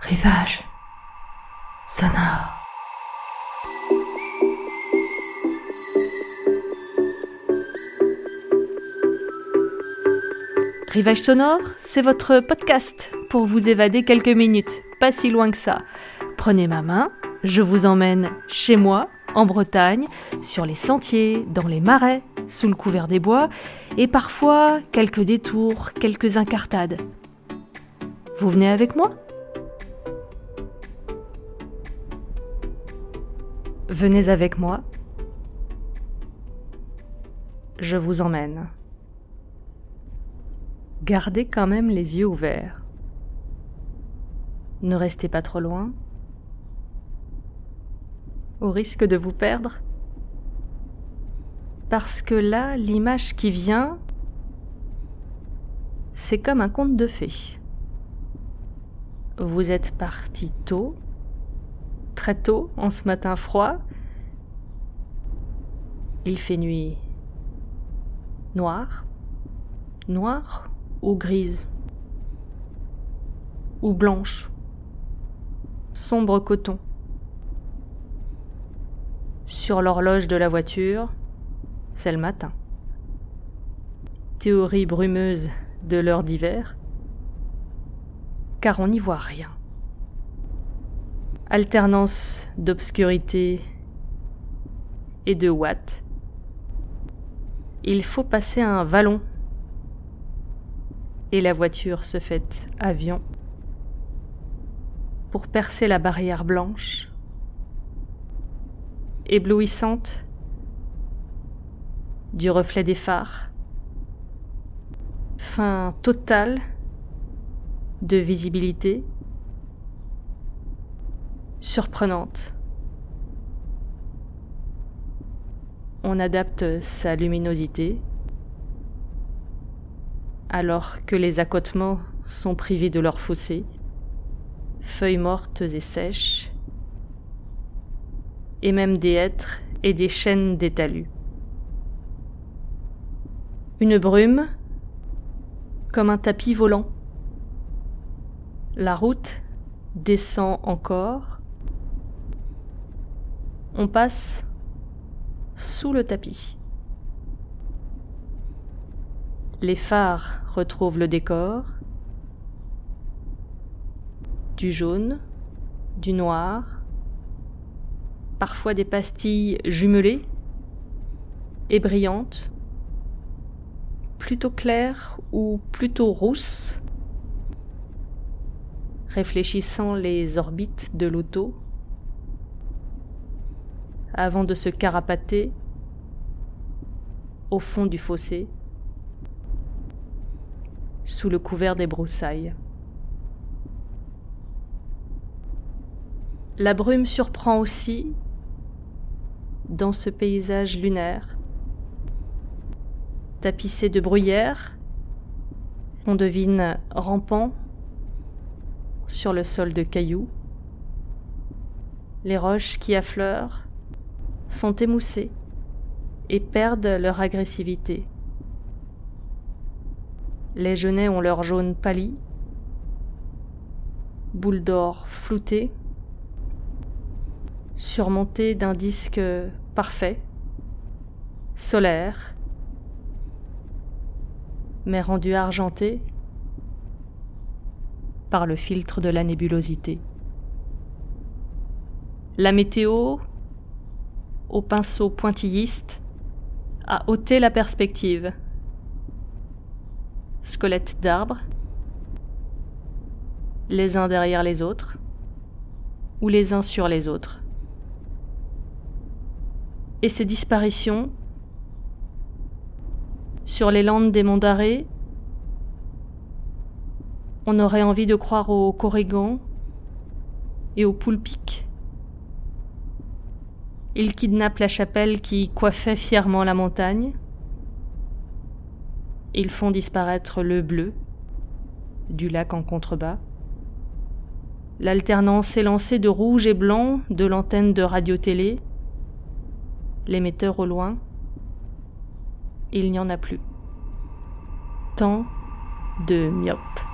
Rivage sonore. Rivage sonore, c'est votre podcast pour vous évader quelques minutes, pas si loin que ça. Prenez ma main, je vous emmène chez moi, en Bretagne, sur les sentiers, dans les marais, sous le couvert des bois, et parfois quelques détours, quelques incartades. Vous venez avec moi? Venez avec moi. Je vous emmène. Gardez quand même les yeux ouverts. Ne restez pas trop loin, au risque de vous perdre. Parce que là, l'image qui vient, c'est comme un conte de fées. Vous êtes parti tôt, très tôt, en ce matin froid. Il fait nuit noire, noire ou grise, ou blanche, sombre coton. Sur l'horloge de la voiture, c'est le matin. Théorie brumeuse de l'heure d'hiver, car on n'y voit rien. Alternance d'obscurité et de watts. Il faut passer un vallon. Et la voiture se fait avion. Pour percer la barrière blanche, éblouissante. Du reflet des phares, fin totale de visibilité, surprenante. On adapte sa luminosité alors que les accotements sont privés de leur fossé, feuilles mortes et sèches, et même des hêtres et des chênes des talus. Une brume comme un tapis volant. La route descend encore. On passe sous le tapis. Les phares retrouvent le décor. Du jaune, du noir, parfois des pastilles jumelées et brillantes, plutôt claires ou plutôt rousses, réfléchissant les orbites de l'auto, avant de se carapater au fond du fossé sous le couvert des broussailles. La brume surprend aussi dans ce paysage lunaire, tapissé de bruyères, on devine rampant sur le sol de cailloux. Les roches qui affleurent sont émoussées et perdent leur agressivité. Les genêts ont leur jaune pâli, boule d'or floutée, surmontée d'un disque parfait, solaire, mais rendu argenté par le filtre de la nébulosité. La météo, au pinceau pointilliste, a ôté la perspective squelettes d'arbres, les uns derrière les autres, ou les uns sur les autres. Et ces disparitions, sur les landes des monts d'arrêt, on aurait envie de croire aux corrigans et aux poulpics. Ils kidnappent la chapelle qui coiffait fièrement la montagne, ils font disparaître le bleu du lac en contrebas, l'alternance élancée de rouge et blanc de l'antenne de radio-télé, l'émetteur au loin, il n'y en a plus. Tant de myopes.